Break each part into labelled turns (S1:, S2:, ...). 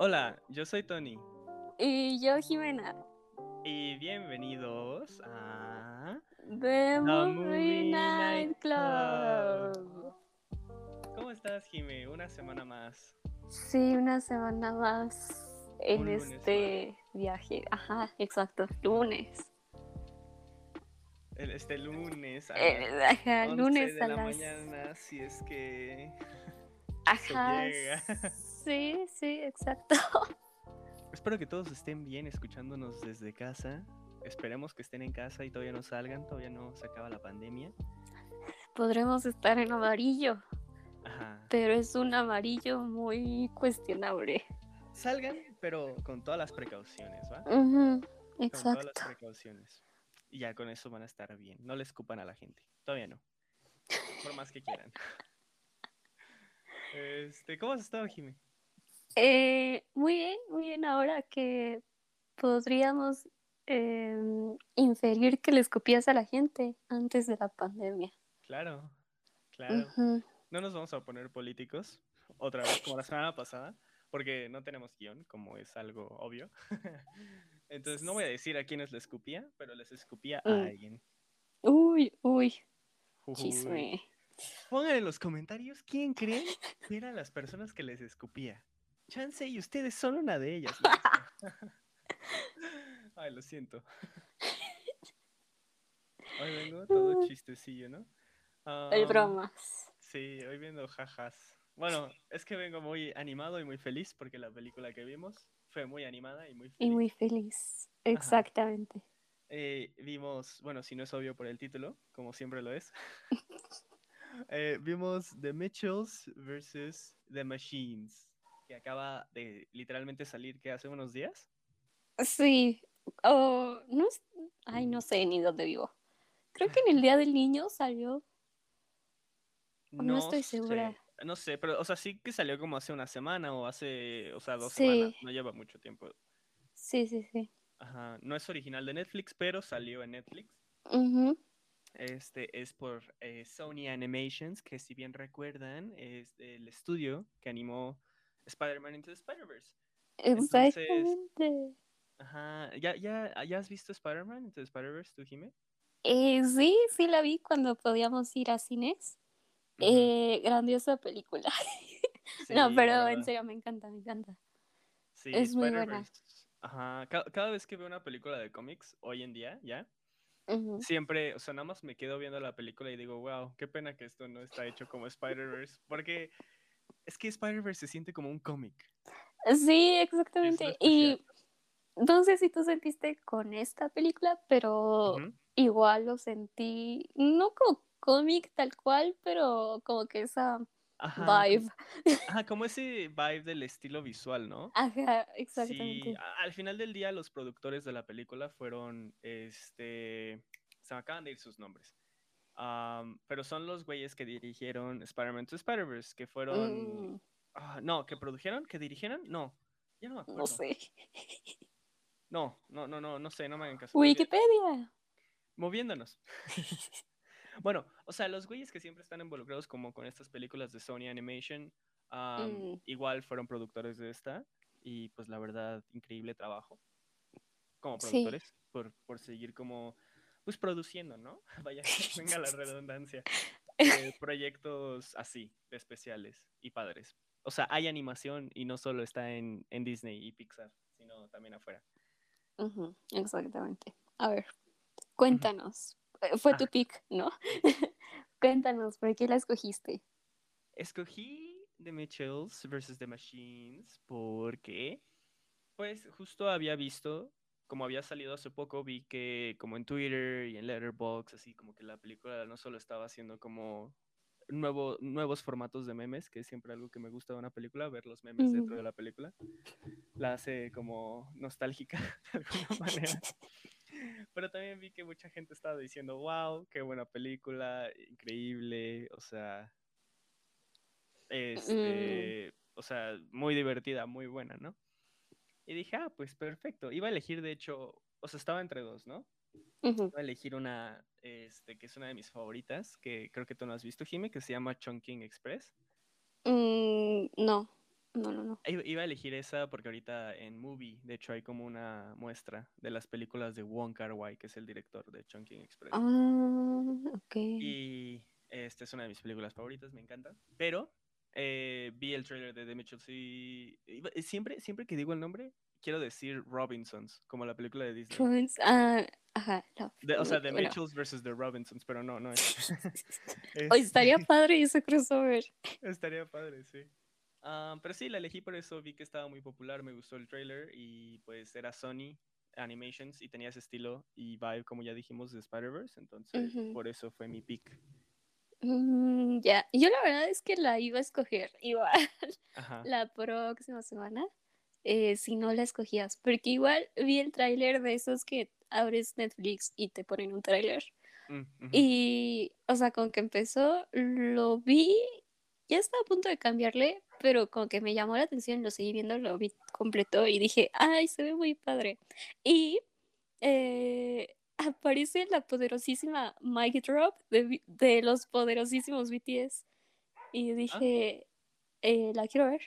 S1: Hola, yo soy Tony
S2: Y yo, Jimena.
S1: y bienvenidos a
S2: The Movie
S1: Movie
S2: Night Club.
S1: ¿Cómo estás, Jime? Una semana más.
S2: Sí, una semana más en
S1: Un
S2: este viaje. Ajá, exacto, lunes.
S1: El- Este lunes a
S2: Eh,
S1: las
S2: ajá,
S1: 11
S2: lunes
S1: de
S2: a
S1: la
S2: las.
S1: mañana, si es que
S2: Ajá.
S1: llega.
S2: Sí, sí, exacto.
S1: Espero que todos estén bien escuchándonos desde casa. Esperemos que estén en casa y todavía no salgan, todavía no se acaba la pandemia.
S2: Podremos estar en amarillo,
S1: Ajá.
S2: pero es un amarillo muy cuestionable.
S1: Salgan, pero con todas las precauciones, ¿va?
S2: Ujú,
S1: Con todas las
S2: exacto.
S1: precauciones. Y ya con eso van a estar bien. No le escupan a la gente. Todavía no. Por más que quieran. Este, ¿cómo has estado, Jimmy?
S2: Eh, muy bien, muy bien. Ahora que podríamos em, inferir que le escupías a la gente antes de la pandemia.
S1: Claro, claro. No nos vamos a poner políticos otra vez como la semana pasada, porque no tenemos guion, como es algo obvio. Entonces no voy a decir a quiénes le escupía, pero les escupía a
S2: Mm.
S1: alguien.
S2: Uy, uy,
S1: Uy.
S2: chisme.
S1: Pongan en los comentarios quién creen que eran las personas que les escupía. Chance y ustedes son una de ellas. Ay, lo siento. Hoy vengo todo chistecillo, ¿no?
S2: Hay
S1: Am,
S2: bromas.
S1: Sí, hoy viendo jajas. Bueno, es que vengo muy animado y muy feliz porque la película que vimos fue muy animada y muy
S2: Y
S1: feliz.
S2: muy feliz. Exactamente.
S1: Eh, vimos, bueno, si no es obvio por el título, como siempre lo es. eh, vimos The Mitchells versus The Machines, que acaba de literalmente salir que hace unos días.
S2: Sí. Oh, no Ay, no sé ni dónde vivo. Creo que en el Día del Niño salió. No estoy
S1: sé,
S2: segura.
S1: No sé, pero, o sea, sí que salió como hace una semana o hace, o sea, dos
S2: Sí.
S1: semanas. No lleva mucho tiempo.
S2: Sí, sí, sí.
S1: Ajá. No es original de Netflix, pero salió en Netflix. Este es por eh, Sony Animations, que si bien recuerdan, es el estudio que animó Spider-Man Into the Spider-Verse.
S2: Exactamente.
S1: Ajá. ¿Ya, ya, ¿Ya has visto Spider-Man Into the Spider-Verse, tú, Jime?
S2: Eh, sí, sí la vi cuando podíamos ir a cines. Eh, grandiosa película.
S1: Sí,
S2: no, pero en serio me encanta, me encanta.
S1: Sí,
S2: es muy buena.
S1: Ajá. Ca- Cada, vez que veo una película de cómics, hoy en día, ya, siempre, o sea, nada más me quedo viendo la película y digo, wow, qué pena que esto no está hecho como Spider-Verse, porque es que Spider-Verse se siente como un cómic.
S2: Sí, exactamente. Y no sé si tú sentiste con esta película, pero igual lo sentí, no como cómic tal cual, pero como que esa
S1: Ajá,
S2: vibe.
S1: Ajá, como ese vibe del estilo visual, ¿no?
S2: Ajá,
S1: Sí,
S2: exactamente.
S1: a- al final del día los productores de la película fueron, este, se me acaban de ir sus nombres, Am, pero son los güeyes que dirigieron Spider-Man to Spider-Verse, que fueron,
S2: Mm,
S1: ah, no, que produjeron, que dirigieron, no, ya no me acuerdo.
S2: no sé.
S1: No, no, no, no, no sé, no me hagan caso.
S2: Wikipedia.
S1: Moviéndonos. Bueno, o sea, los güeyes que siempre están involucrados como con estas películas de Sony Animation, am,
S2: Mm.
S1: igual fueron productores de esta y pues la verdad, increíble trabajo como
S2: Sí.
S1: productores por, por seguir como, pues produciendo, ¿no? Vaya, venga la redundancia. eh, proyectos así, especiales y padres. O sea, hay animación y no solo está en, en Disney y Pixar, sino también afuera.
S2: Exactamente. A ver, cuéntanos. Eh, Fue tu pick, ¿no? cuéntanos, ¿por qué la escogiste?
S1: Escogí The Mitchells vs. The Machines porque, pues, justo había visto, como había salido hace poco, vi que como en Twitter y en Letterboxd, así como que la película no solo estaba haciendo como nuevo, nuevos formatos de memes, que es siempre algo que me gusta de una película, ver los memes dentro de la película. La hace como nostálgica de alguna manera. Pero también vi que mucha gente estaba diciendo, wow, qué buena película, increíble, o sea, este, o sea, muy divertida, muy buena, ¿no? Y dije, ah, pues perfecto. Iba a elegir, de hecho, o sea, estaba entre dos, ¿no? Iba a elegir una, este, que es una de mis favoritas, que creo que tú no has visto, Jime, que se llama Chunking Express.
S2: Mm, no. No, no, no.
S1: Iba a elegir esa porque ahorita en Movie, de hecho, hay como una muestra de las películas de Wong Kar-wai, que es el director de Chungking Express.
S2: Ah, ok.
S1: Y esta es una de mis películas favoritas, me encanta. Pero eh, vi el trailer de The Mitchells y siempre, siempre que digo el nombre, quiero decir Robinsons, como la película de Disney.
S2: Twins, ah, ajá.
S1: De- o sea, The
S2: bueno.
S1: Mitchells versus The Robinsons, pero no, no es.
S2: Estaría
S1: Este,
S2: padre ese crossover.
S1: Estaría padre, sí. Ah, pero sí, la elegí por eso, vi que estaba muy popular, me gustó el trailer y pues era Sony Animations y tenía ese estilo y vibe, como ya dijimos, de Spider-Verse, entonces por eso fue mi pick.
S2: Mm, ya, yo la verdad es que la iba a escoger igual
S1: Ajá.
S2: la próxima semana, eh, si no la escogías, porque igual vi el tráiler de esos que abres Netflix y te ponen un tráiler.
S1: Mm.
S2: Y, o sea, con que empezó, lo vi, ya estaba a punto de cambiarle, pero con que me llamó la atención, lo seguí viendo, lo vi completo y dije, ay, se ve muy padre. Y eh, aparece la poderosísima Mic Drop de, los poderosísimos BTS. Y dije, eh, la quiero ver.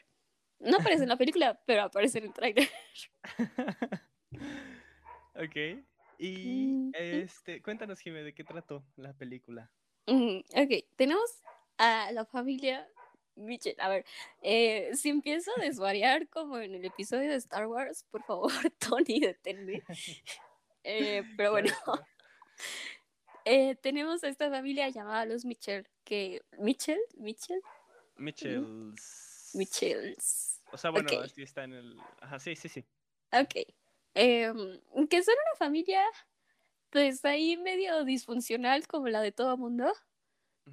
S2: No aparece en la película, pero aparece en el tráiler.
S1: ok. Y
S2: Ujú.
S1: este, cuéntanos, Jimé, ¿de qué trató la película?
S2: Mm, ok, tenemos a la familia Mitchell. A ver, eh, si empiezo a desvariar como en el episodio de Star Wars, por favor, Tony, deténme. Eh, pero bueno, eh, tenemos a esta familia llamada los Mitchell, que... ¿Mitchell? ¿Mitchell?
S1: Mitchells.
S2: Mitchells.
S1: O sea, bueno,
S2: Ok.
S1: así está en el. Ajá, sí, sí, sí.
S2: Ok. Em, que son una familia, pues ahí medio disfuncional como la de todo mundo.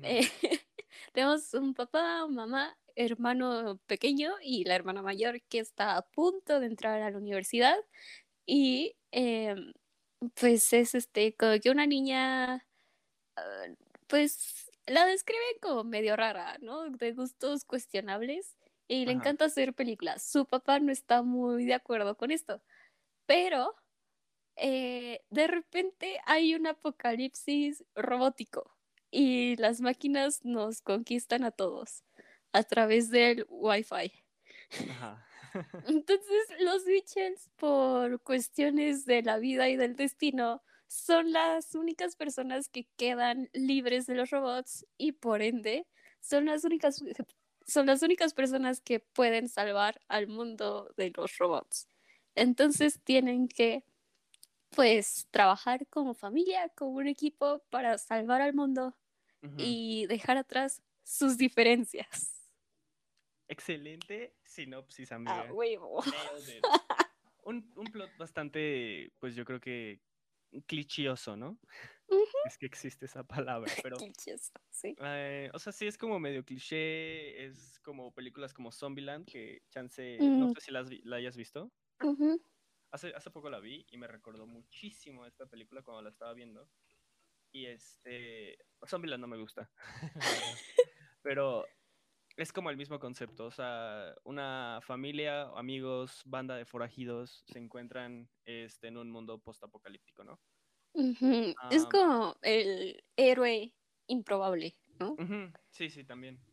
S2: Eh, tenemos un papá, mamá, hermano pequeño y la hermana mayor que está a punto de entrar a la universidad. Y em, pues es este, como que una niña, ah, pues la describen como medio rara, ¿no? De gustos cuestionables y le
S1: Ajá.
S2: encanta hacer películas. Su papá no está muy de acuerdo con esto, pero eh, de repente hay un apocalipsis robótico y las máquinas nos conquistan a todos a través del Wi-Fi.
S1: Ajá.
S2: Entonces los Mitchells, por cuestiones de la vida y del destino, son las únicas personas que quedan libres de los robots y por ende son las únicas son las únicas personas que pueden salvar al mundo de los robots. Entonces tienen que pues trabajar como familia, como un equipo para salvar al mundo y dejar atrás sus diferencias.
S1: Excelente sinopsis,
S2: A
S1: amiga.
S2: huevo.
S1: It. Un, un plot bastante, pues yo creo que clichioso, ¿no? Es que existe esa palabra, pero,
S2: Clichés, sí.
S1: eh, o sea, sí es como medio cliché, es como películas como Zombieland, que chance, no
S2: Mm.
S1: sé si la, has vi- la hayas visto. Hace, hace poco la vi y me recordó muchísimo esta película cuando la estaba viendo. Y este, Zombieland no me gusta, pero es como el mismo concepto, o sea, una familia, amigos, banda de forajidos se encuentran este, en un mundo postapocalíptico, ¿no?
S2: Es como el héroe improbable, ¿no?
S1: Sí, sí, también.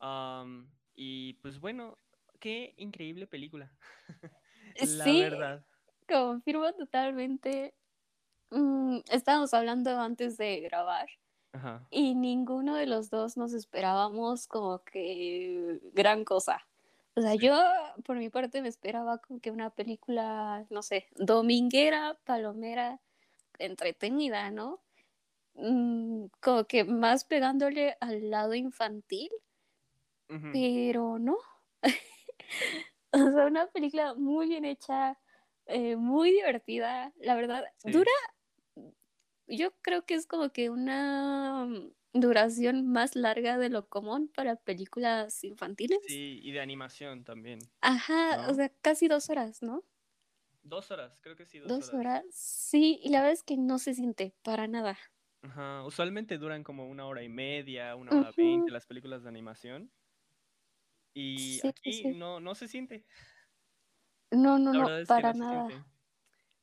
S1: Am, y pues bueno, qué increíble película. La
S2: Sí,
S1: verdad.
S2: confirmo totalmente. Mm, estábamos hablando antes de grabar
S1: Ajá.
S2: y ninguno de los dos nos esperábamos como que gran cosa. O sea, yo por mi parte me esperaba como que una película, no sé, dominguera, palomera, entretenida, ¿no? Mm, como que más pegándole al lado infantil. Pero no. o sea, una película muy bien hecha, eh, muy divertida, la verdad.
S1: Sí.
S2: Dura, yo creo que es como que una mm, duración más larga de lo común para películas infantiles.
S1: Sí, y de animación también.
S2: Ajá, o sea, casi dos horas, ¿no?
S1: Dos horas, creo que sí, dos,
S2: Dos
S1: horas.
S2: horas, sí, y la verdad es que no se siente para nada.
S1: Ajá, usualmente duran como una hora y media, una hora veinte las películas de animación. Y
S2: Sí,
S1: aquí
S2: sí.
S1: no, no se siente.
S2: No, no, no, para
S1: no
S2: nada.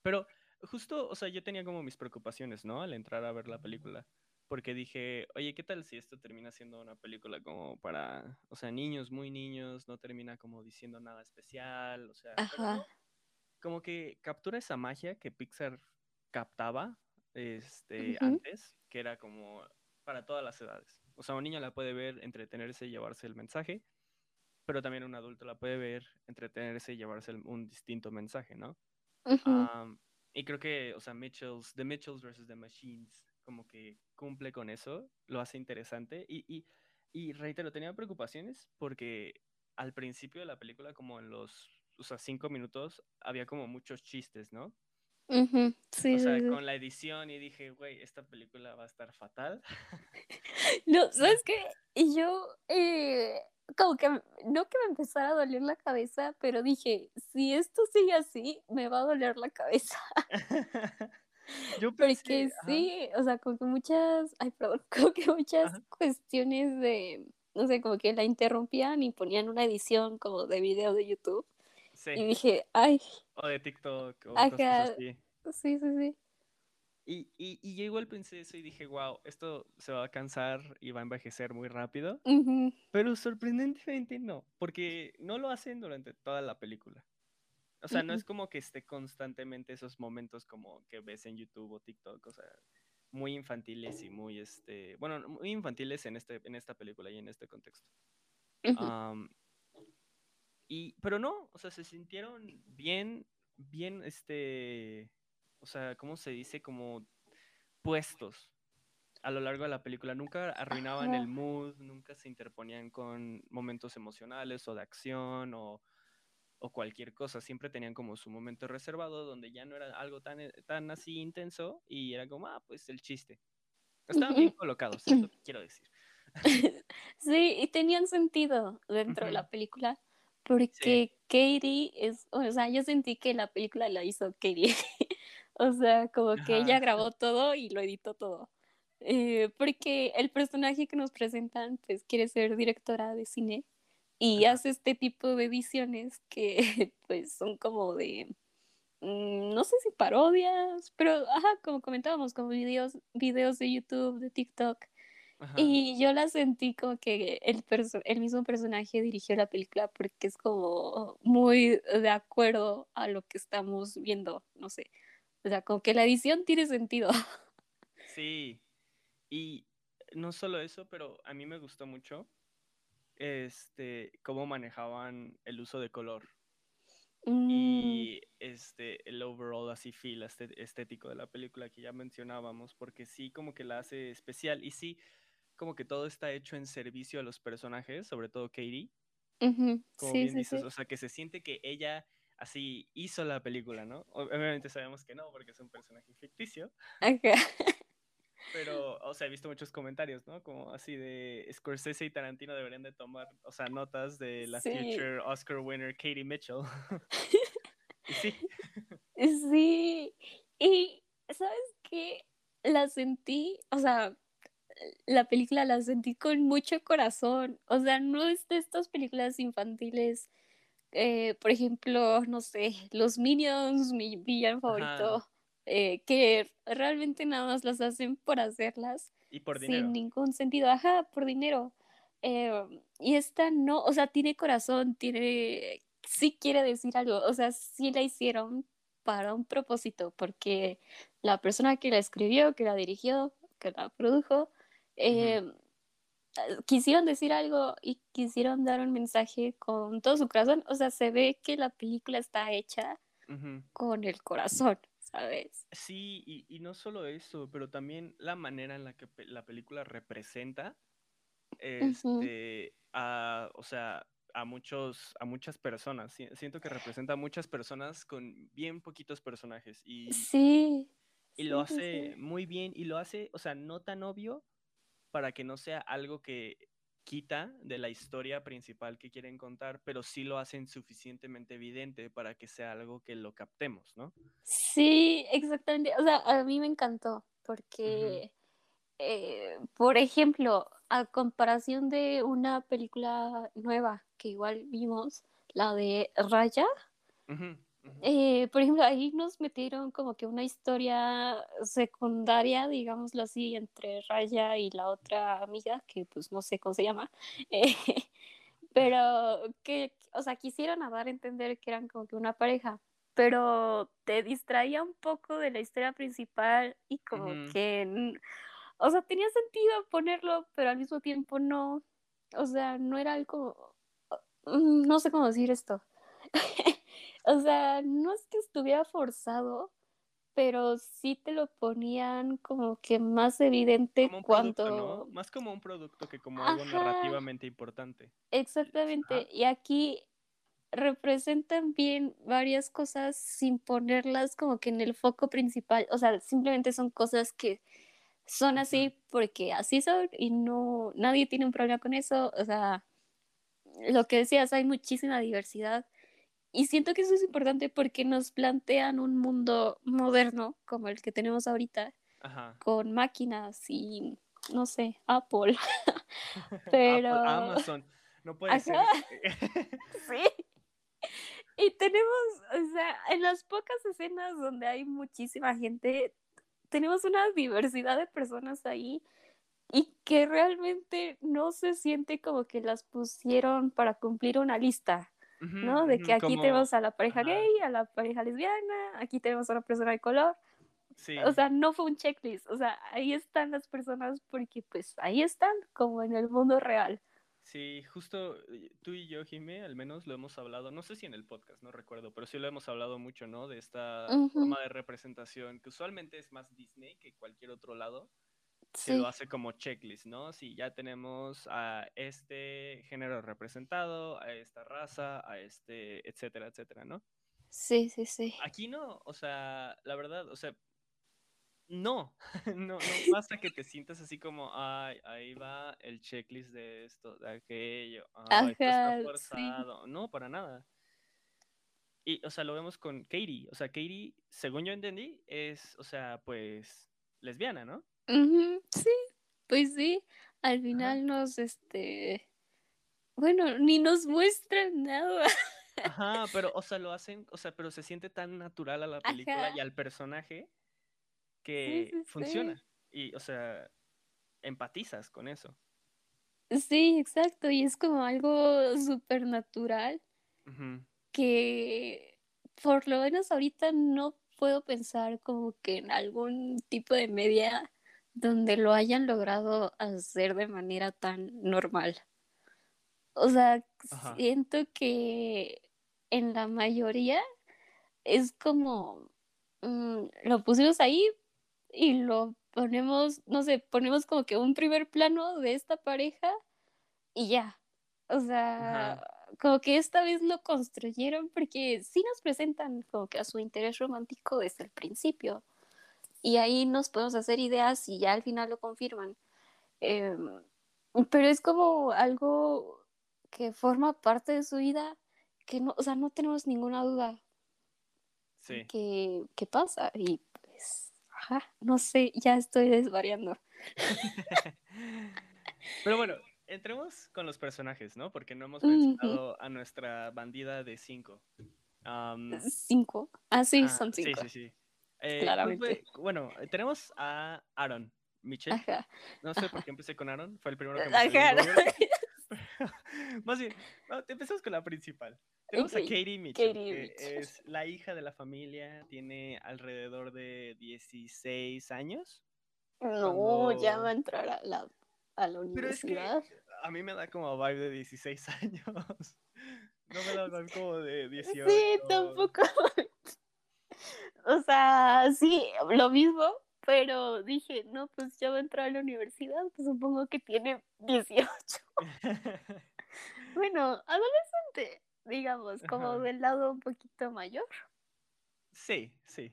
S1: Pero justo, o sea, yo tenía como mis preocupaciones, ¿no? Al entrar a ver la película. porque dije, oye, ¿qué tal si esto termina siendo una película como para, o sea, niños, muy niños, no termina como diciendo nada especial, o sea, no, como que captura esa magia que Pixar captaba este, antes, que era como para todas las edades. O sea, un niño la puede ver, entretenerse y llevarse el mensaje, pero también un adulto la puede ver, entretenerse y llevarse el- un distinto mensaje, ¿no? Y creo que, o sea, Mitchells, The Mitchells versus The Machines, como que cumple con eso, lo hace interesante. Y, y, y reitero, tenía preocupaciones porque al principio de la película, como en los, o sea, cinco minutos, había como muchos chistes, ¿no? O
S2: Sí, sí,
S1: sea,
S2: sí.
S1: con la edición y dije, güey, esta película va a estar fatal.
S2: No, ¿sabes qué? Y yo, eh, como que, no que me empezara a doler la cabeza, pero dije, si esto sigue así, me va a doler la cabeza.
S1: Yo pensé,
S2: Porque
S1: ajá,
S2: sí, o sea, como que muchas, ay, perdón, como que muchas
S1: ajá,
S2: cuestiones de, no sé, como que la interrumpían y ponían una edición como de video de YouTube.
S1: sí,
S2: Y dije, ay,
S1: o de TikTok o cosas
S2: ajá,
S1: así.
S2: sí, sí, sí.
S1: Y, y, y yo igual pensé eso y dije, wow, esto se va a cansar y va a envejecer muy rápido. Pero sorprendentemente no, porque no lo hacen durante toda la película. O sea, no es como que esté constantemente esos momentos como que ves en YouTube o TikTok, o sea, muy infantiles y muy, este, bueno, muy infantiles en, este, en esta película y en este contexto. y, pero no, o sea, se sintieron bien, bien, este, o sea, ¿cómo se dice? Como puestos a lo largo de la película. Nunca arruinaban el mood, nunca se interponían con momentos emocionales o de acción o, o cualquier cosa. Siempre tenían como su momento reservado donde ya no era algo tan, eh, tan así intenso y era como, ah, pues el chiste. Estaban bien colocados, es lo que quiero decir.
S2: Sí, y tenían sentido dentro de la película,
S1: Sí,
S2: porque Katie es, o sea, yo sentí que la película la hizo Katie. O sea, como que ella grabó todo y lo editó todo. Eh, porque el personaje que nos presentan, pues quiere ser directora de cine y
S1: ajá,
S2: hace este tipo de ediciones que pues son como de, mm, no sé si parodias, pero ajá, como comentábamos, como videos, videos de YouTube, de TikTok.
S1: ajá.
S2: Y yo la sentí como que el, perso- el mismo personaje dirigió la película porque es como muy de acuerdo a lo que estamos viendo, no sé. O sea, como que la edición tiene sentido.
S1: Sí, y no solo eso, pero a mí me gustó mucho este, cómo manejaban el uso de color.
S2: Mm,
S1: y este, el overall así feel este- estético de la película que ya mencionábamos, porque sí como que la hace especial y sí como que todo está hecho en servicio a los personajes, sobre todo Katie,
S2: ujú,
S1: como
S2: Sí,
S1: bien
S2: sí,
S1: dices,
S2: sí.
S1: o sea, que se siente que ella así hizo la película, ¿no? Obviamente sabemos que no, porque es un personaje ficticio,
S2: Ajá.
S1: pero, o sea, he visto muchos comentarios, ¿no? Como así de Scorsese y Tarantino deberían de tomar, o sea, notas de la
S2: Sí,
S1: future Oscar winner Katie Mitchell. y sí.
S2: sí. Y, ¿sabes qué? La sentí, o sea, la película la sentí con mucho corazón. O sea, no es de estas películas infantiles eh, por ejemplo, no sé, los Minions, mi villano favorito, eh, que realmente nada más las hacen por hacerlas
S1: Y por
S2: sin
S1: dinero.
S2: ningún sentido, ajá, por dinero. Eh, y esta no, o sea, tiene corazón, tiene, sí quiere decir algo, o sea, sí la hicieron para un propósito, porque la persona que la escribió, que la dirigió, que la produjo, eh, quisieron decir algo y quisieron dar un mensaje con todo su corazón. O sea, se ve que la película está hecha con el corazón, ¿sabes?
S1: Sí, y, y no solo eso, pero también la manera en la que pe- la película representa, este, a, o sea, a muchos, a muchas personas. Si- Siento que representa a muchas personas con bien poquitos personajes y,
S2: Sí,
S1: y lo
S2: sí,
S1: hace
S2: sí.
S1: muy bien y lo hace, o sea, no tan obvio para que no sea algo que quita de la historia principal que quieren contar, pero sí lo hacen suficientemente evidente para que sea algo que lo captemos, ¿no?
S2: Sí, exactamente. O sea, a mí me encantó porque, eh, por ejemplo, a comparación de una película nueva que igual vimos, la de Raya, Eh, por ejemplo, ahí nos metieron como que una historia secundaria, digámoslo así, entre Raya y la otra amiga, que pues no sé cómo se llama, eh, pero que, o sea, quisieron dar a entender que eran como que una pareja, pero te distraía un poco de la historia principal y como que, o sea, tenía sentido ponerlo, pero al mismo tiempo no, o sea, no era algo, mm, no sé cómo decir esto. O sea, no es que estuviera forzado, pero sí te lo ponían como que más evidente
S1: Como un producto, ¿no?
S2: cuando...
S1: Más como un producto que como algo narrativamente importante. Ajá.
S2: exactamente. Y aquí representan bien varias cosas sin ponerlas como que en el foco principal. O sea, simplemente son cosas que son así porque así son y no, nadie tiene un problema con eso. O sea, lo que decías, hay muchísima diversidad. Y siento que eso es importante porque nos plantean un mundo moderno como el que tenemos ahorita,
S1: Ajá.
S2: con máquinas y, no sé, Apple.
S1: Apple,
S2: Pero,
S1: Amazon. No puede ser.
S2: ajá, sí. Y tenemos, o sea, en las pocas escenas donde hay muchísima gente, tenemos una diversidad de personas ahí y que realmente no se siente como que las pusieron para cumplir una lista. ¿No? De que aquí
S1: como,
S2: tenemos a la pareja
S1: ajá,
S2: gay, a la pareja lesbiana, aquí tenemos a una persona de color.
S1: sí.
S2: O sea, no fue un checklist. O sea, ahí están las personas porque pues ahí están, como en el mundo real.
S1: Sí, justo eh, tú y yo, Jimé, al menos lo hemos hablado, no sé si en el podcast, no recuerdo, pero sí lo hemos hablado mucho, ¿no? De esta forma de representación que usualmente es más Disney que cualquier otro lado, que lo
S2: Sí,
S1: hace como checklist, ¿no? Si ya tenemos a este género representado, a esta raza, a este, etcétera, etcétera, ¿no?
S2: sí, sí, sí.
S1: Aquí no, o sea, la verdad, o sea, no, no, no pasa que te sientas así como, ay, ahí va el checklist de esto, de aquello, ay, esto está
S2: Ajá, sí.
S1: forzado. No, para nada. Y, o sea, lo vemos con Katie. O sea, Katie, según yo entendí, es, o sea, pues, lesbiana, ¿no?
S2: Sí, pues sí. Al
S1: Ajá.
S2: final nos, este, bueno, ni nos muestran nada.
S1: Ajá, pero, o sea, lo hacen, o sea, pero se siente tan natural a la película
S2: Ajá,
S1: y al personaje que
S2: sí, sí.
S1: funciona. Y, o sea, empatizas con eso.
S2: Sí, exacto. Y es como algo súper natural. Que por lo menos ahorita no puedo pensar como que en algún tipo de media donde lo hayan logrado hacer de manera tan normal. O sea,
S1: Ajá.
S2: siento que en la mayoría es como mm, lo pusimos ahí y lo ponemos, no sé, ponemos como que un primer plano de esta pareja y ya. O sea,
S1: Ajá.
S2: como que esta vez lo construyeron porque sí nos presentan como que a su interés romántico desde el principio. Y ahí nos podemos hacer ideas y ya al final lo confirman. Eh, pero es como algo que forma parte de su vida, que no, o sea, no tenemos ninguna duda
S1: Sí.
S2: que, que pasa. Y pues, ajá, no sé, ya estoy desvariando.
S1: Pero bueno, entremos con los personajes, ¿no? Porque no hemos mencionado a nuestra bandida de cinco.
S2: Cinco. Ah, sí,
S1: ah,
S2: son
S1: sí,
S2: cinco.
S1: sí, sí. Eh, ¿cuál
S2: Claramente.
S1: fue? Bueno, tenemos a Aaron Mitchell.
S2: Ajá.
S1: No sé por qué empecé con Aaron, fue el primero que me. Más bien, no, empezamos con la principal. Tenemos a Katie Mitchell,
S2: Katie
S1: que
S2: Mitchell.
S1: es la hija de la familia, tiene alrededor de 16 años.
S2: No, ya va a entrar a la, a la
S1: Pero es que
S2: universidad.
S1: a mí me da como vibe de 16 años. No me da como de 18.
S2: Sí, tampoco. O sea, sí, lo mismo, pero dije, no, pues ya va a entrar a la universidad, pues supongo que tiene 18. Bueno, adolescente, digamos, como
S1: Ajá.
S2: del lado un poquito mayor.
S1: sí, sí.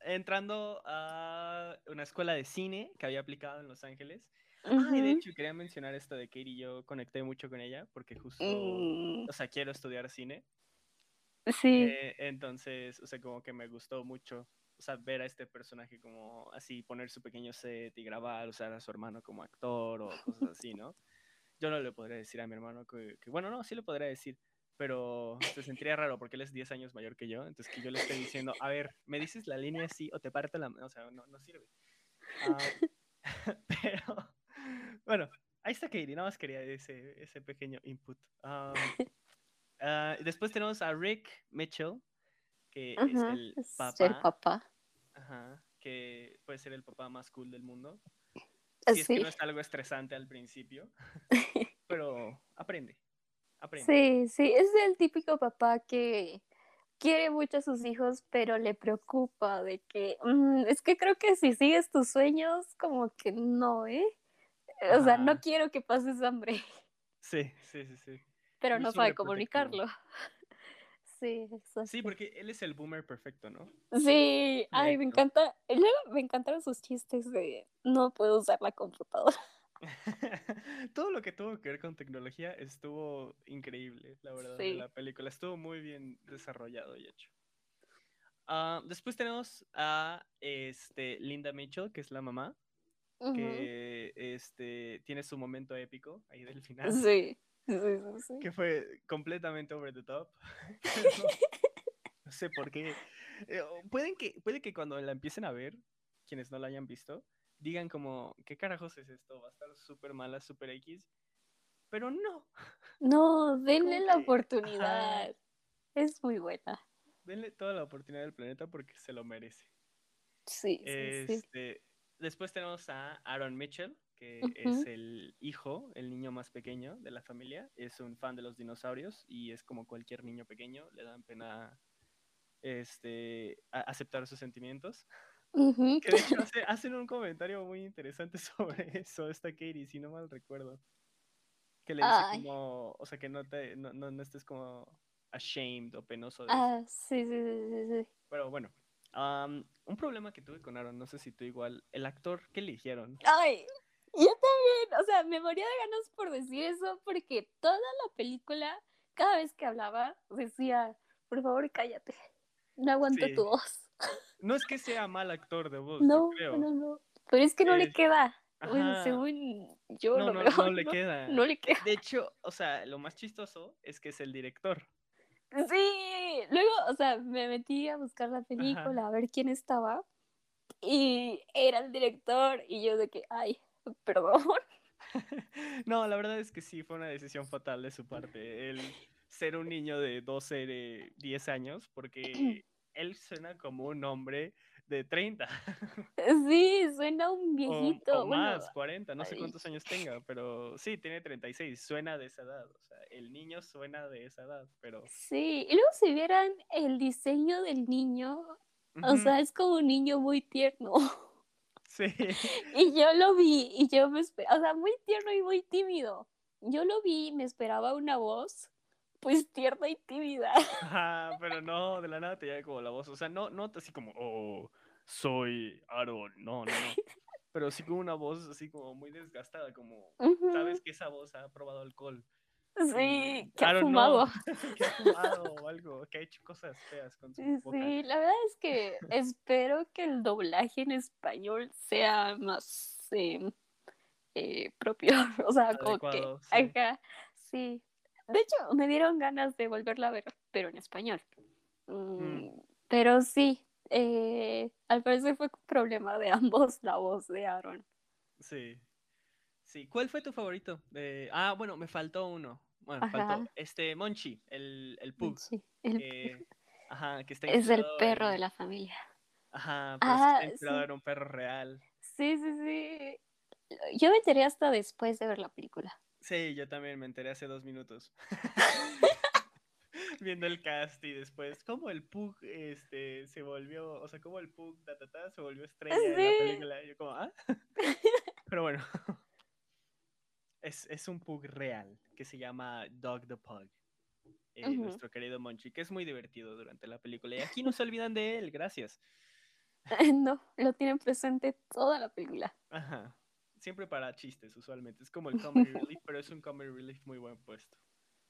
S1: Entrando a una escuela de cine que había aplicado en Los Ángeles. Ah, y de hecho quería mencionar esto de Katie, yo conecté mucho con ella porque justo,
S2: Mm,
S1: o sea, quiero estudiar cine.
S2: Sí,
S1: Eh, entonces, o sea, como que me gustó mucho, o sea, ver a este personaje como así, poner su pequeño set y grabar, usar a su hermano como actor o cosas así, ¿no? Yo no le podría decir a mi hermano que, que- bueno, no, sí le podría decir, pero se sentiría raro porque él es 10 años mayor que yo, entonces que yo le estoy diciendo, a ver, ¿me dices la línea así o te parto la mano? O sea, no, no sirve. Ah, pero, bueno, ahí está Katie, nada más quería ese, ese pequeño input. Um, ah, después tenemos a Rick Mitchell, que es el
S2: es
S1: papá.
S2: el papá.
S1: Ajá, que puede ser el papá más cool del mundo. Si es que no es algo estresante al principio, pero aprende, aprende.
S2: sí, sí, es el típico papá que quiere mucho a sus hijos, pero le preocupa de que, "Mm, es que creo que si sigues tus sueños, como que no, ¿eh? O sea, no quiero que pases hambre,
S1: Sí, sí, sí, sí.
S2: Pero no sabe comunicarlo. Sí, exacto.
S1: Sí, porque él es el boomer perfecto, ¿no?
S2: Sí, ay, me encanta. me encantaron sus chistes de no puedo usar la computadora.
S1: Todo lo que tuvo que ver con tecnología estuvo increíble, la verdad, de
S2: Sí.
S1: la película. Estuvo muy bien desarrollado y hecho. Ah, después tenemos a este, Linda Mitchell, que es la mamá, que este, tiene su momento épico ahí del final,
S2: Sí, sí, sí, sí.
S1: que fue completamente over the top. no sé por qué. Eh, pueden que, puede que cuando la empiecen a ver, quienes no la hayan visto, digan como, ¿qué carajos es esto? Va a estar súper mala, súper X. Pero no,
S2: No, denle la
S1: que, ajá.
S2: oportunidad. Es muy buena.
S1: denle toda la oportunidad del planeta porque se lo merece.
S2: Sí, sí, sí.
S1: Este, después tenemos a Aaron Mitchell, que es el hijo, el niño más pequeño de la familia. Es un fan de los dinosaurios y es como cualquier niño pequeño, le dan pena este, aceptar sus sentimientos. Que de hecho hace- hacen un comentario muy interesante sobre eso, esta Katie, si no mal recuerdo. Que le dice
S2: Ay.
S1: como, o sea, que no, te, no, no, no estés como ashamed o penoso de eso.
S2: Ah, sí, sí, sí, sí, sí.
S1: Pero bueno, am, un problema que tuve con Aaron, no sé si tú igual, el actor que eligieron.
S2: Ay, yo también, o sea, me moría de ganas por decir eso porque toda la película, cada vez que hablaba, decía, por favor, cállate. No aguanto
S1: Sí.
S2: tu voz.
S1: No es que sea mal actor de voz,
S2: No,
S1: creo.
S2: no, no. Pero es que no le queda. Bueno, según yo
S1: No,
S2: lo
S1: no, no le queda.
S2: No le queda.
S1: De hecho, o sea, lo más chistoso es que es el director.
S2: Sí, luego, o sea, me metí a buscar la película, a ver quién estaba, y era el director, y yo de que, ay, perdón.
S1: No, la verdad es que sí, fue una decisión fatal de su parte. El ser un niño de 12, de 10 años, porque él suena como un hombre de 30
S2: Sí, suena un viejito.
S1: o
S2: bueno,
S1: más, 40, no sé cuántos años tenga, pero sí, tiene 36, suena de esa edad. O sea, el niño suena de esa edad, pero...
S2: sí, y luego si vieran el diseño del niño, o sea, es como un niño muy tierno.
S1: Sí.
S2: Y yo lo vi, y yo me esperaba, o sea, muy tierno y muy tímido. Yo lo vi, y me esperaba una voz, pues tierna y tímida.
S1: Ajá, pero no, de la nada te llega como la voz. O sea, no, no así como, oh, soy Aaron. No, no, no. Pero sí como una voz así como muy desgastada, como, sabes que esa voz ha probado alcohol.
S2: Sí, que ha fumado.
S1: que ha fumado o algo, que ha hecho cosas feas con su boca.
S2: Sí, la verdad es que espero que el doblaje en español sea más eh, eh, propio, o sea, como que,
S1: sí.
S2: ajá, sí. De hecho, me dieron ganas de volverla a ver, pero en español. Mm, Pero sí, eh, al parecer fue problema de ambos la voz de Aaron.
S1: Sí. Sí. ¿Cuál fue tu favorito? De... Ah, bueno, me faltó uno. Bueno,
S2: Ajá.
S1: faltó. Este, Monchi, el, el Pug.
S2: Sí, el-
S1: que- ajá, que está
S2: es el perro
S1: en-
S2: de la familia.
S1: Ajá, pero sí
S2: Ah,
S1: está
S2: sí.
S1: en un perro real.
S2: Sí, sí, sí. Yo me enteré hasta después de ver la película.
S1: Sí, yo también me enteré hace dos minutos. Viendo el cast y después, cómo el Pug este, se volvió, o sea, cómo el Pug ta, ta, ta, se volvió estrella en la
S2: Sí.
S1: película. Yo como, ¿ah? Pero bueno. Es, es un Pug real que se llama Dog the Pug. eh. Nuestro querido Monchi, que es muy divertido durante la película. Y aquí no se olvidan de él, gracias.
S2: No, lo tienen presente toda la película.
S1: Ajá. Siempre para chistes, usualmente. Es como el comedy relief, pero es un comedy relief muy buen puesto.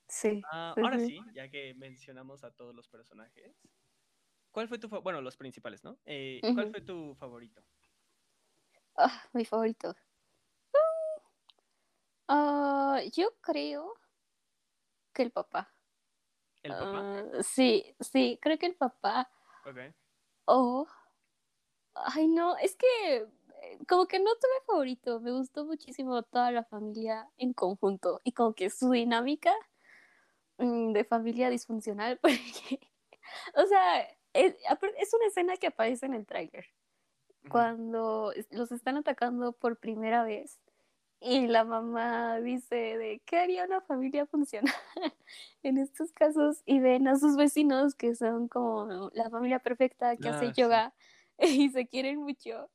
S2: Sí.
S1: Ah, ahora
S2: sí.
S1: ya que mencionamos a todos los personajes. ¿Cuál fue tu bueno, los principales, ¿no? Eh, ¿Cuál fue tu favorito?
S2: Ah, mi favorito. Ah, yo creo que el papá.
S1: ¿El papá?
S2: Ah, sí, sí, creo que el papá.
S1: Ok.
S2: O. Ay, no, es que eh, como que no tuve favorito. Me gustó muchísimo toda la familia en conjunto y como que su dinámica mm, de familia disfuncional, porque, o sea, es, es una escena que aparece en el tráiler.
S1: Ujú.
S2: cuando es- los están atacando por primera vez y la mamá dice de qué haría una familia funcional en estos casos y ven a sus vecinos que son como la familia perfecta que
S1: Ah,
S2: hace
S1: sí.
S2: yoga y se quieren mucho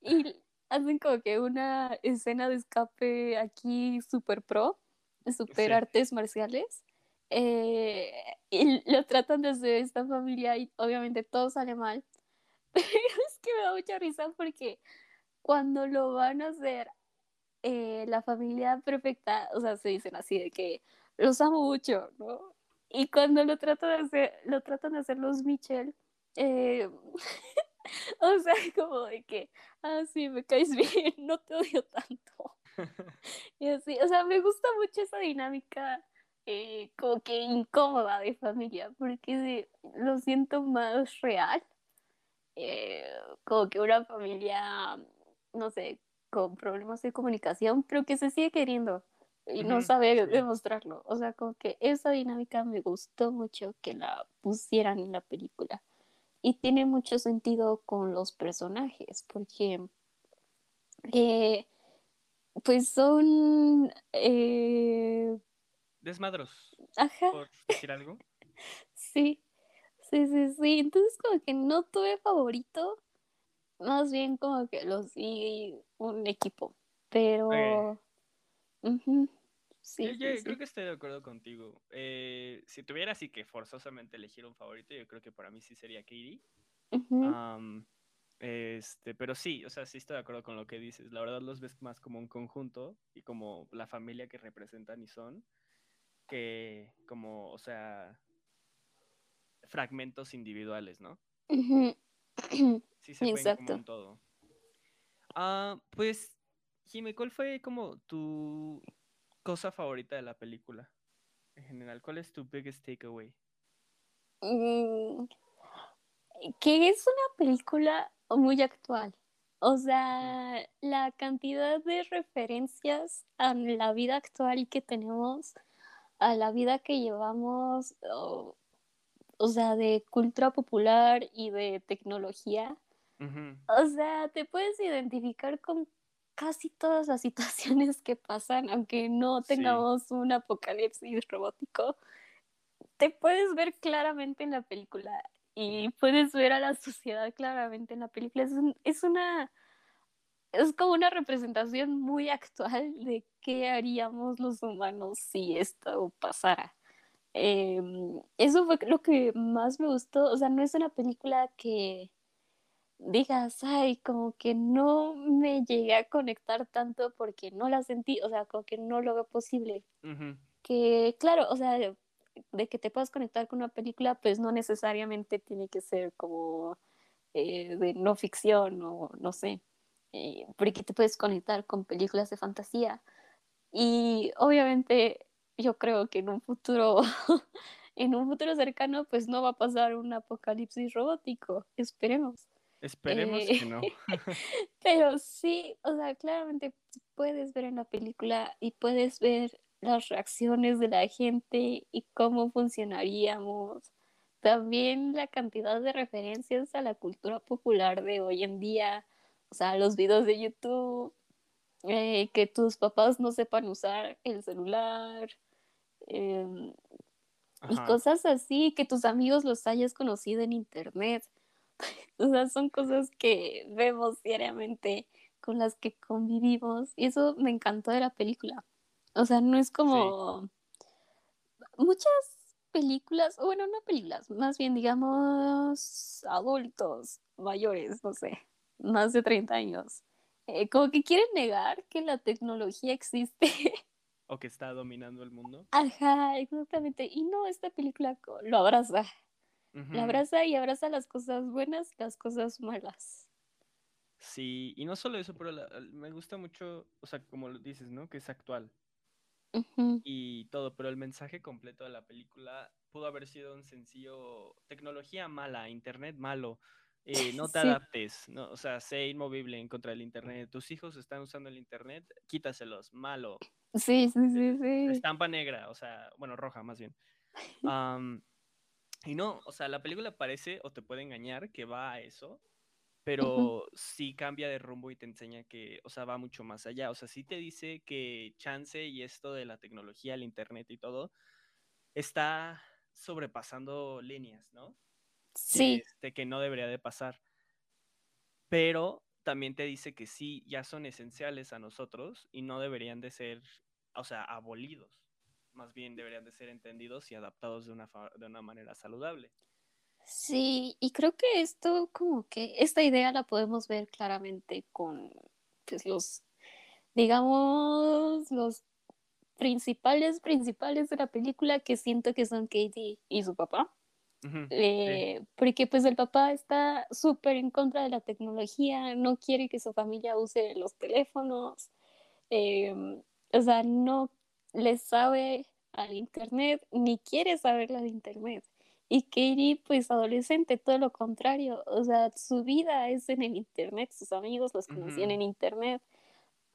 S2: y hacen como que una escena de escape aquí super pro, super
S1: Sí.
S2: artes marciales. eh, y lo tratan desde esta familia y obviamente todo sale mal. Pero es que me da mucha risa porque cuando lo van a hacer eh, la familia perfecta, o sea, se dicen así de que los amo mucho, ¿no? Y cuando lo tratan de hacer, lo tratan de hacer los Mitchell, eh, o sea, como de que, ah, sí, me caes bien, no te odio tanto. Y así, o sea, me gusta mucho esa dinámica eh, como que incómoda de familia, porque lo siento más real. Eh, como que una familia, no sé, con problemas de comunicación, pero que se sigue queriendo y no sabe
S1: sí.
S2: demostrarlo. O sea, como que esa dinámica me gustó mucho que la pusieran en la película. Y tiene mucho sentido con los personajes, porque eh, pues son, eh,
S1: Desmadros,
S2: ajá,
S1: por decir algo.
S2: sí, sí, sí, sí. Entonces como que no tuve favorito, más bien como que los vi un equipo, pero, sí,
S1: Yo,
S2: sí,
S1: yo
S2: sí.
S1: creo que estoy de acuerdo contigo. Eh, si tuviera así que forzosamente elegir un favorito, yo creo que para mí sí sería Katie. Am, este, pero sí, o sea, sí estoy de acuerdo con lo que dices. La verdad los ves más como un conjunto y como la familia que representan y son, que como, o sea, fragmentos individuales, ¿no?
S2: ujú.
S1: Sí se ven como
S2: Exacto.
S1: un todo. Ah, pues, Jimmy, ¿cuál fue como tu cosa favorita de la película? En general, ¿cuál es tu biggest takeaway?
S2: Mm, que es una película muy actual. O sea, la cantidad de referencias a la vida actual que tenemos, a la vida que llevamos, o, o sea, de cultura popular y de tecnología. O sea, te puedes identificar con casi todas las situaciones que pasan, aunque no
S1: Sí.
S2: tengamos un apocalipsis robótico te puedes ver claramente en la película y puedes ver a la sociedad claramente en la película. Es, un- es una, es como una representación muy actual de qué haríamos los humanos si esto pasara. Eh, eso fue lo que más me gustó. O sea, no es una película que digas, ay, como que no me llegué a conectar tanto porque no la sentí, o sea, como que no lo veo posible que claro, o sea, de, de que te puedas conectar con una película, pues no necesariamente tiene que ser como eh, de no ficción o no sé, eh, porque te puedes conectar con películas de fantasía. Y obviamente yo creo que en un futuro, en un futuro cercano, pues no va a pasar un apocalipsis robótico, esperemos.
S1: Esperemos
S2: Eh,
S1: que no.
S2: pero sí, o sea, claramente puedes ver en la película y puedes ver las reacciones de la gente y cómo funcionaríamos. También la cantidad de referencias a la cultura popular de hoy en día, o sea, los videos de YouTube, eh, que tus papás no sepan usar el celular, eh, y cosas así, que tus amigos los hayas conocido en internet. O sea, son cosas que vemos diariamente, con las que convivimos, y eso me encantó de la película. O sea, no es como muchas películas, o bueno, no películas, más bien digamos adultos mayores, no sé, más de 30 años, eh, como que quieren negar que la tecnología existe.
S1: O que está dominando el mundo.
S2: Ajá, exactamente. Y no, esta película lo abraza. La abraza y abraza las cosas buenas, las cosas malas.
S1: Sí, y no solo eso, pero la- me gusta mucho, o sea, como lo dices, ¿no? Que es actual. Y todo, pero el mensaje completo de la película pudo haber sido un sencillo tecnología mala, internet malo. eh, no te
S2: Sí,
S1: adaptes, no, o sea, sé inmovible en contra del internet. Tus hijos están usando el internet, quítaselos, malo.
S2: sí, sí,
S1: eh,
S2: sí, sí.
S1: estampa negra, o sea, bueno, roja más bien. Am, y no, o sea, la película parece o te puede engañar que va a eso, pero sí cambia de rumbo y te enseña que, o sea, va mucho más allá. O sea, sí te dice que chance y esto de la tecnología, el internet y todo, está sobrepasando líneas, ¿no?
S2: Sí,
S1: Este, que no debería de pasar. Pero también te dice que sí, ya son esenciales a nosotros y no deberían de ser, o sea, abolidos. Más bien deberían de ser entendidos y adaptados de una, de una manera saludable.
S2: sí, y creo que esto como que esta idea la podemos ver claramente con pues los digamos los principales principales de la película que siento que son Katie y su papá. Eh, porque pues el papá está súper en contra de la tecnología, no quiere que su familia use los teléfonos, eh, o sea, no le sabe al internet ni quiere saberla de internet. Y Katie, pues adolescente, todo lo contrario, o sea, su vida es en el internet, sus amigos los conocían en internet,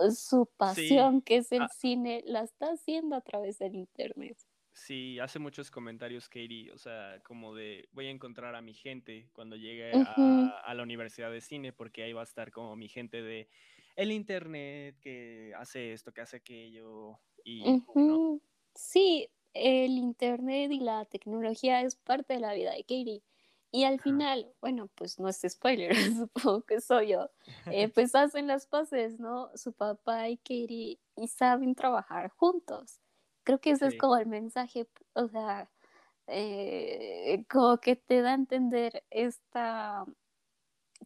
S2: su
S1: sí,
S2: pasión, que es el
S1: ah,
S2: cine, la está haciendo a través del internet.
S1: sí, hace muchos comentarios Katie, o sea, como de voy a encontrar a mi gente cuando llegue a, a la universidad de cine, porque ahí va a estar como mi gente de el internet, que hace esto, que hace aquello,
S2: Sí, el internet y la tecnología es parte de la vida de Katie. Y al final, bueno, pues no es spoiler, supongo que soy yo, eh, pues hacen las paces, ¿no? Su papá y Katie y saben trabajar juntos. Creo que ese es como el mensaje, o sea, eh, como que te da a entender esta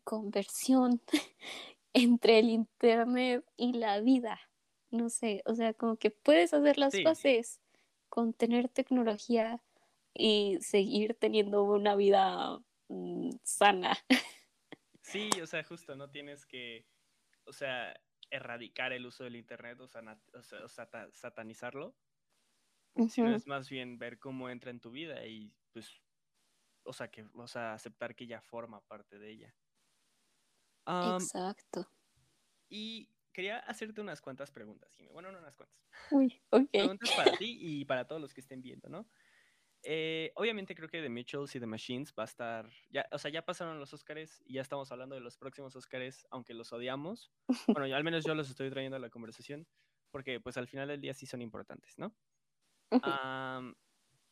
S2: conversión entre el internet y la vida. No sé, o sea, como que puedes hacer las
S1: sí,
S2: paces con tener tecnología y seguir teniendo una vida mm, sana.
S1: sí, o sea, justo, no tienes que, o sea, erradicar el uso del internet o, sana- o sea, o sata- satanizarlo, sino es más bien ver cómo entra en tu vida y pues, o sea, que, o sea, aceptar que ya forma parte de ella.
S2: Exacto.
S1: y quería hacerte unas cuantas preguntas, Jimmy. Bueno, no unas cuantas.
S2: Uy, ok.
S1: Preguntas para ti y para todos los que estén viendo, ¿no? Eh, obviamente creo que The Mitchells y The Machines va a estar, ya, o sea, ya pasaron los Oscars y ya estamos hablando de los próximos Oscars, aunque los odiamos. Bueno, yo- al menos yo los estoy trayendo a la conversación porque pues al final del día sí son importantes, ¿no? Am,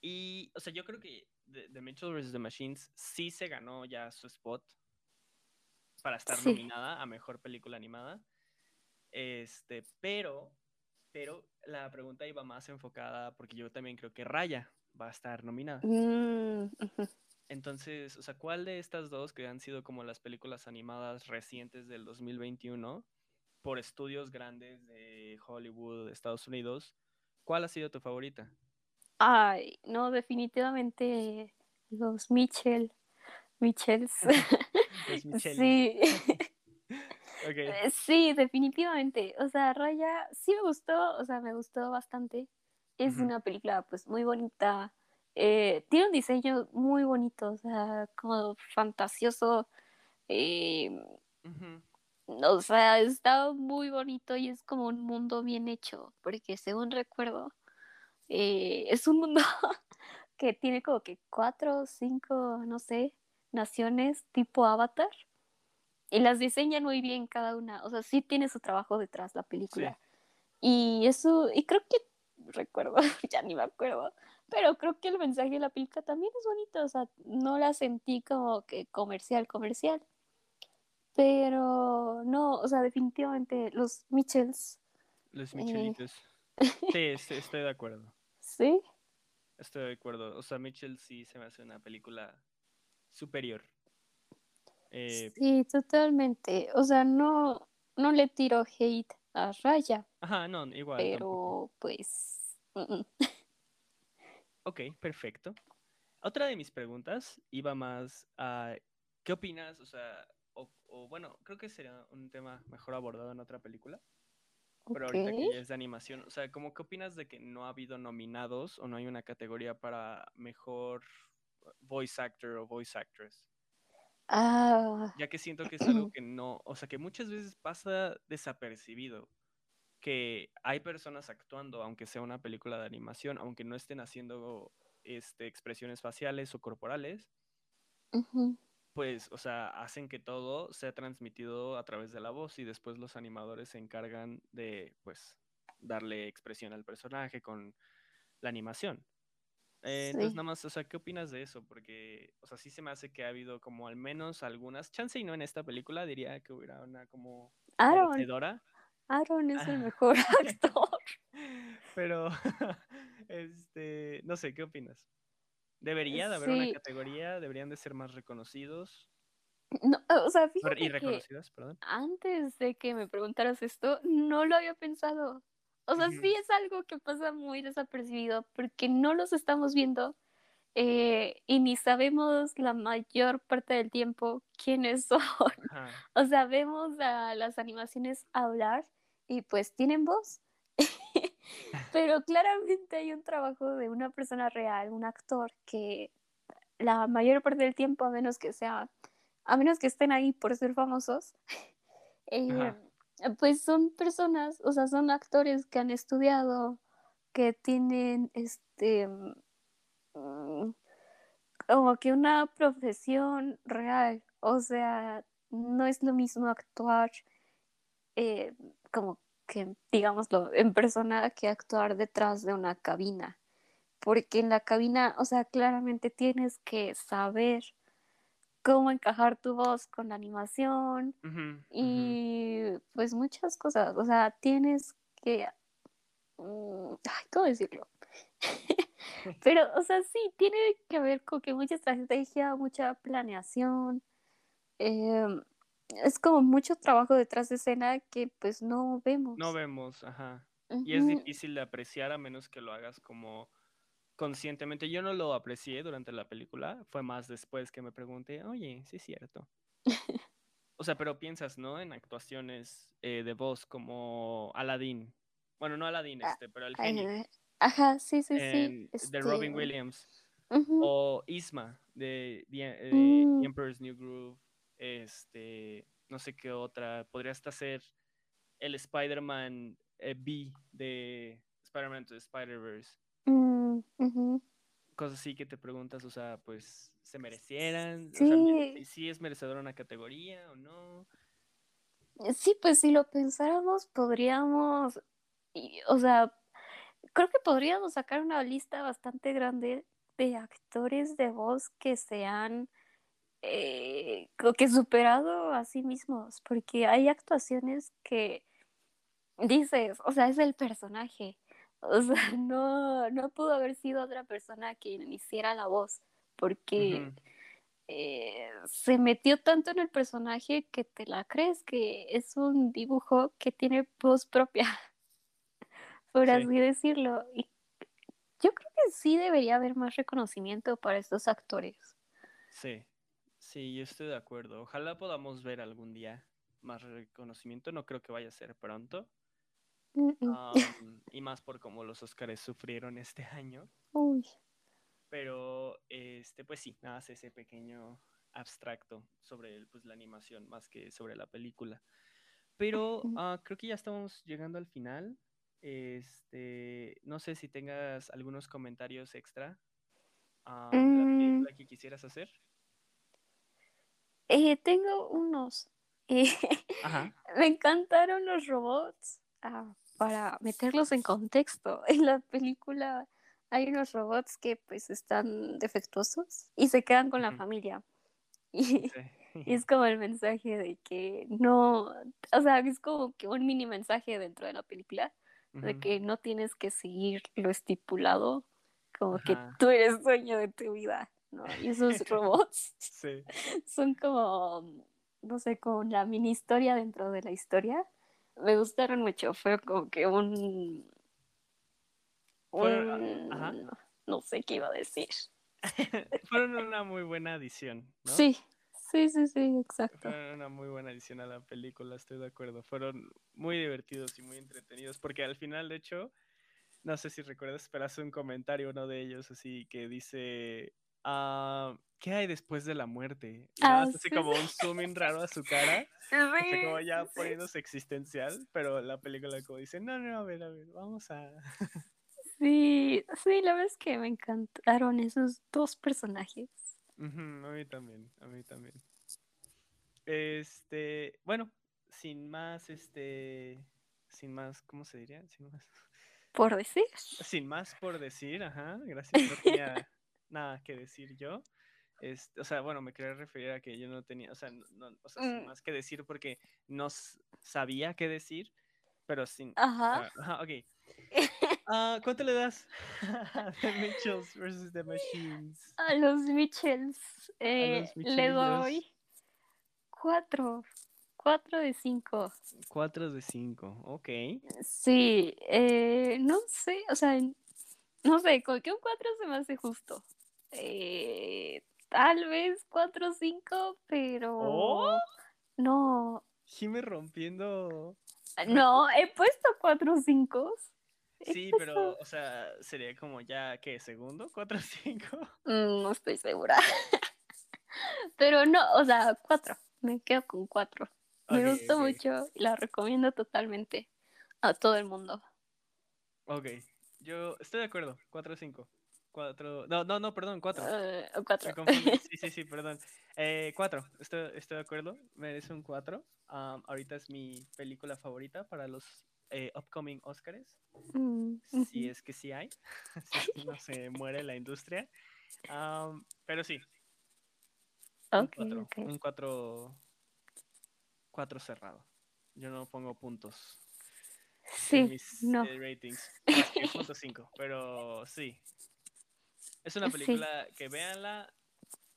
S1: y, o sea, yo creo que The, The Mitchells vs. The Machines sí se ganó ya su spot para estar
S2: Sí.
S1: nominada a Mejor Película Animada. Este, pero, pero la pregunta iba más enfocada porque yo también creo que Raya va a estar nominada.
S2: Mm.
S1: Entonces, o sea, ¿cuál de estas dos que han sido como las películas animadas recientes del 2021 por estudios grandes de Hollywood, Estados Unidos, cuál ha sido tu favorita?
S2: Ay, no, definitivamente los Mitchell,
S1: Michelis.
S2: Sí. Eh, Sí, definitivamente. O sea, Raya sí me gustó, o sea, me gustó bastante. Es una película pues muy bonita. Eh, tiene un diseño muy bonito, o sea, como fantasioso. eh, o sea, está muy bonito y es como un mundo bien hecho, porque según recuerdo, eh, es un mundo que tiene como que cuatro o cinco, no sé, naciones tipo Avatar. Y las diseñan muy bien cada una. O sea, sí tiene su trabajo detrás la
S1: Sí.
S2: película. Y eso, y creo que recuerdo, ya ni me acuerdo, pero creo que el mensaje de la película también es bonito. O sea, no la sentí como que comercial, comercial. Pero no, o sea, definitivamente los Mitchells,
S1: Los
S2: eh,
S1: Michelitos. Sí, est- estoy de acuerdo.
S2: sí,
S1: Estoy de acuerdo. O sea, Mitchell sí se me hace una película superior. Eh,
S2: sí, totalmente. O sea, no, no le tiro hate a Raya,
S1: ajá, no, igual tampoco.
S2: pero pues. mm, mm.
S1: Ok, perfecto. Otra de mis preguntas iba más a ¿qué opinas? O sea, o, o bueno, creo que sería un tema mejor abordado en otra película. pero ahorita que ya es de animación, o sea, ¿cómo qué opinas de que no ha habido nominados o no hay una categoría para mejor voice actor o voice actress?
S2: Ah,
S1: Ya que siento que es algo que no, o sea, que muchas veces pasa desapercibido, que hay personas actuando, aunque sea una película de animación, aunque no estén haciendo este, expresiones faciales o corporales, pues, o sea, hacen que todo sea transmitido a través de la voz y después los animadores se encargan de, pues, darle expresión al personaje con la animación. Eh, entonces,
S2: sí.
S1: nada más, o sea, ¿qué opinas de eso? Porque, o sea, sí se me hace que ha habido como al menos algunas, chance y no en esta película, diría que hubiera una como
S2: Aaron,
S1: merecedora,
S2: Aaron es el mejor actor.
S1: pero, este, no sé, ¿qué opinas? ¿Debería de haber una categoría? ¿Deberían de ser más reconocidos?
S2: No, o sea, fíjate
S1: Y
S2: que
S1: reconocidas, perdón.
S2: antes de que me preguntaras esto, no lo había pensado. O sea, sí es algo que pasa muy desapercibido porque no los estamos viendo eh, y ni sabemos la mayor parte del tiempo quiénes son.
S1: Ajá.
S2: O sea, vemos a las animaciones hablar y pues tienen voz. Pero claramente hay un trabajo de una persona real, un actor, que la mayor parte del tiempo, a menos que sea, a menos que estén ahí por ser famosos, eh. Pues son personas, o sea, son actores que han estudiado, que tienen este mm, como que una profesión real. O sea, no es lo mismo actuar eh, como que, digámoslo, en persona que actuar detrás de una cabina. Porque en la cabina, o sea, claramente tienes que saber cómo encajar tu voz con la animación y pues muchas cosas. O sea, tienes que... mm, ay, ¿Cómo decirlo? Pero, o sea, sí, tiene que ver con que mucha estrategia, mucha planeación. em, es como mucho trabajo detrás de escena que pues no vemos.
S1: No vemos, ajá. Y es difícil de apreciar a menos que lo hagas como conscientemente. Yo no lo aprecié durante la película, fue más después que me pregunté, oye, sí es cierto. O sea, pero piensas, ¿no? En actuaciones eh, de voz como Aladdin. Bueno, no Aladdin,
S2: Ah,
S1: este, pero el genio.
S2: eh, Ajá, sí, sí, sí.
S1: de Robin
S2: este,
S1: Williams. O Isma de, The- eh,
S2: Mm.
S1: Emperor's New Groove. Este, no sé qué otra. Podría hasta ser el Spider-Man eh, B de Spider-Man to the Cosas así que te preguntas, o sea, pues, ¿se merecieran? O sea,
S2: Sí.
S1: ¿sí es merecedora una categoría o no?
S2: Sí, pues si lo pensáramos, podríamos, y- o sea, creo que podríamos sacar una lista bastante grande de actores de voz que se han eh, que superado a sí mismos, porque hay actuaciones que dices, o sea, es el personaje, o sea, no, no pudo haber sido otra persona quien hiciera la voz, porque eh, se metió tanto en el personaje que te la crees que es un dibujo que tiene voz propia, por
S1: Sí.
S2: así decirlo. Y yo creo que sí debería haber más reconocimiento para estos actores.
S1: Sí, sí, yo estoy de acuerdo. Ojalá podamos ver algún día más reconocimiento. No creo que vaya a ser pronto. Y más por cómo los Oscars sufrieron este año.
S2: Uy,
S1: Pero, este, pues sí, nada más ese pequeño abstracto sobre pues, la animación más que sobre la película. Pero ah, creo que ya estamos llegando al final. Este, no sé si tengas algunos comentarios extra ah, de la
S2: Mm.
S1: película que quisieras hacer.
S2: eh, tengo unos. Eh,
S1: Ajá.
S2: me encantaron los robots. Ah, para meterlos en contexto, en la película hay unos robots que pues están defectuosos y se quedan con la familia. Y,
S1: Sí.
S2: y es como el mensaje de que no, o sea, es como que un mini mensaje dentro de la película de que no tienes que seguir lo estipulado, como que tú eres dueño de tu vida, ¿no? Y esos robots
S1: Sí.
S2: son como, no sé, como la mini historia dentro de la historia. Me gustaron mucho, fue como que un... Un-
S1: ajá.
S2: no sé qué iba a decir.
S1: Fueron una muy buena adición, ¿no?
S2: Sí, Sí, sí, sí, exacto.
S1: Fueron una muy buena adición a la película, estoy de acuerdo. Fueron muy divertidos y muy entretenidos, porque al final, de hecho, no sé si recuerdas, pero hace un comentario uno de ellos así que dice, ah, ¿qué hay después de la muerte?
S2: Ah,
S1: hace
S2: sí,
S1: como
S2: sí.
S1: un zoom in raro a su cara, así como
S2: Sí,
S1: ya
S2: sí.
S1: poniéndose existencial, pero la película como dice, no, no, a ver, a ver, vamos a...
S2: Sí, sí, la verdad es que me encantaron esos dos personajes.
S1: Ujú, a mí también, a mí también. Este, bueno, sin más, este, sin más, ¿cómo se diría? Sin más,
S2: Por decir.
S1: sin más por decir, ajá, gracias, no tenía nada que decir yo. Este, o sea, bueno, me quería referir a que yo no tenía, o sea, no, no- o sea, sin
S2: Mm.
S1: más que decir porque no sabía qué decir, pero sin,
S2: Ajá.
S1: ajá, ok. Ah, ¿cuánto le das a The Mitchells versus The Machines?
S2: A los Mitchells eh,
S1: los
S2: le
S1: Michelillos.
S2: doy cuatro. Cuatro de cinco.
S1: 4 de 5, ok.
S2: Sí, eh, no sé, o sea, no sé, con que un cuatro se me hace justo. Eh, tal vez cuatro o cinco, pero
S1: ¿Oh?
S2: no,
S1: Jime rompiendo.
S2: no, he puesto cuatro o cinco.
S1: Sí,
S2: puesto-
S1: pero, o sea, sería como ya, ¿qué? ¿Segundo? ¿Cuatro, cinco?
S2: Mm, no estoy segura. Pero no, o sea, cuatro. Me quedo con cuatro. Me
S1: Ok,
S2: gustó
S1: ok,
S2: mucho y la recomiendo totalmente a todo el mundo.
S1: Ok, yo estoy de acuerdo. Cuatro, cinco. Cuatro. No, no, no, perdón, cuatro. Me
S2: cuatro.
S1: Sí, sí, sí, perdón. Eh, cuatro, estoy, estoy de acuerdo. Merece un cuatro. Ahorita es mi película favorita para los eh, upcoming Oscars.
S2: Mm,
S1: Si es que sí hay. si es que no se muere la industria. Pero sí, un cuatro. Un cuatro. Cuatro cerrado. Yo no pongo puntos en
S2: Sí,
S1: mis
S2: no.
S1: eh, ratings. Más que punto cinco, pero sí. Es una
S2: Sí.
S1: película que véanla.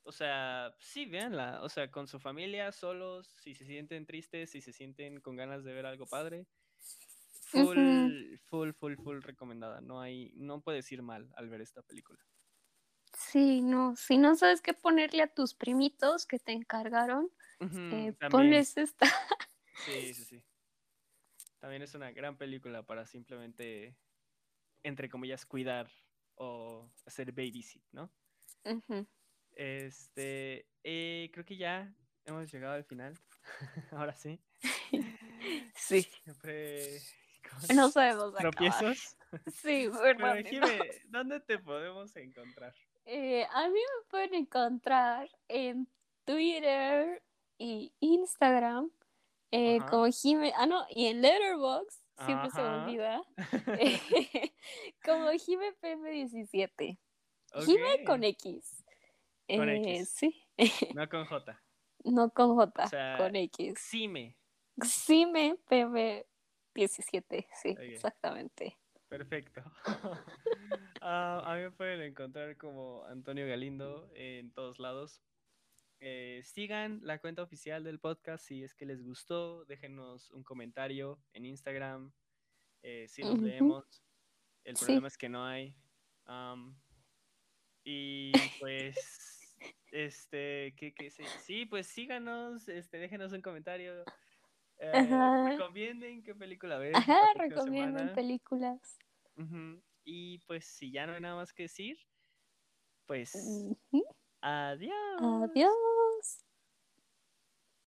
S1: O sea, sí, véanla. O sea, con su familia, solos, si se sienten tristes, si se sienten con ganas de ver algo padre. Full, full, full, full recomendada. No hay, no puedes ir mal al ver esta película.
S2: Sí, no. Si no sabes qué ponerle a tus primitos que te encargaron, eh, ponles esta.
S1: Sí, sí, sí. También es una gran película para simplemente, entre comillas, cuidar o hacer babysit, ¿no? Este, eh, creo que ya hemos llegado al final. Ahora sí.
S2: Sí,
S1: Siempre
S2: no sabemos acabar.
S1: tropiezos.
S2: Sí,
S1: Pero
S2: perdón.
S1: Jime, ¿dónde te podemos encontrar?
S2: Eh, a mí me pueden encontrar en Twitter y Instagram eh, como Jime, ah no, y en Letterboxd, siempre se me olvida, como Jime PM17. Jime con
S1: Ok,
S2: X.
S1: Con
S2: Eh,
S1: X.
S2: Sí,
S1: No con J.
S2: no con J,
S1: O sea,
S2: con X.
S1: Xime.
S2: Jime PM17, sí, exactamente.
S1: Perfecto. Ah, a mí me pueden encontrar como Antonio Galindo en todos lados. Eh, sigan la cuenta oficial del podcast si es que les gustó. Déjenos un comentario en Instagram. Eh, si nos leemos. El
S2: Sí.
S1: problema es que no hay. Y pues, este, ¿qué, qué sé? Sí, pues síganos, este, déjenos un comentario. Eh, recomienden qué película ver.
S2: Ajá, recomienden
S1: semana.
S2: películas.
S1: Y pues si ya no hay nada más que decir, pues. Adiós.
S2: Adiós.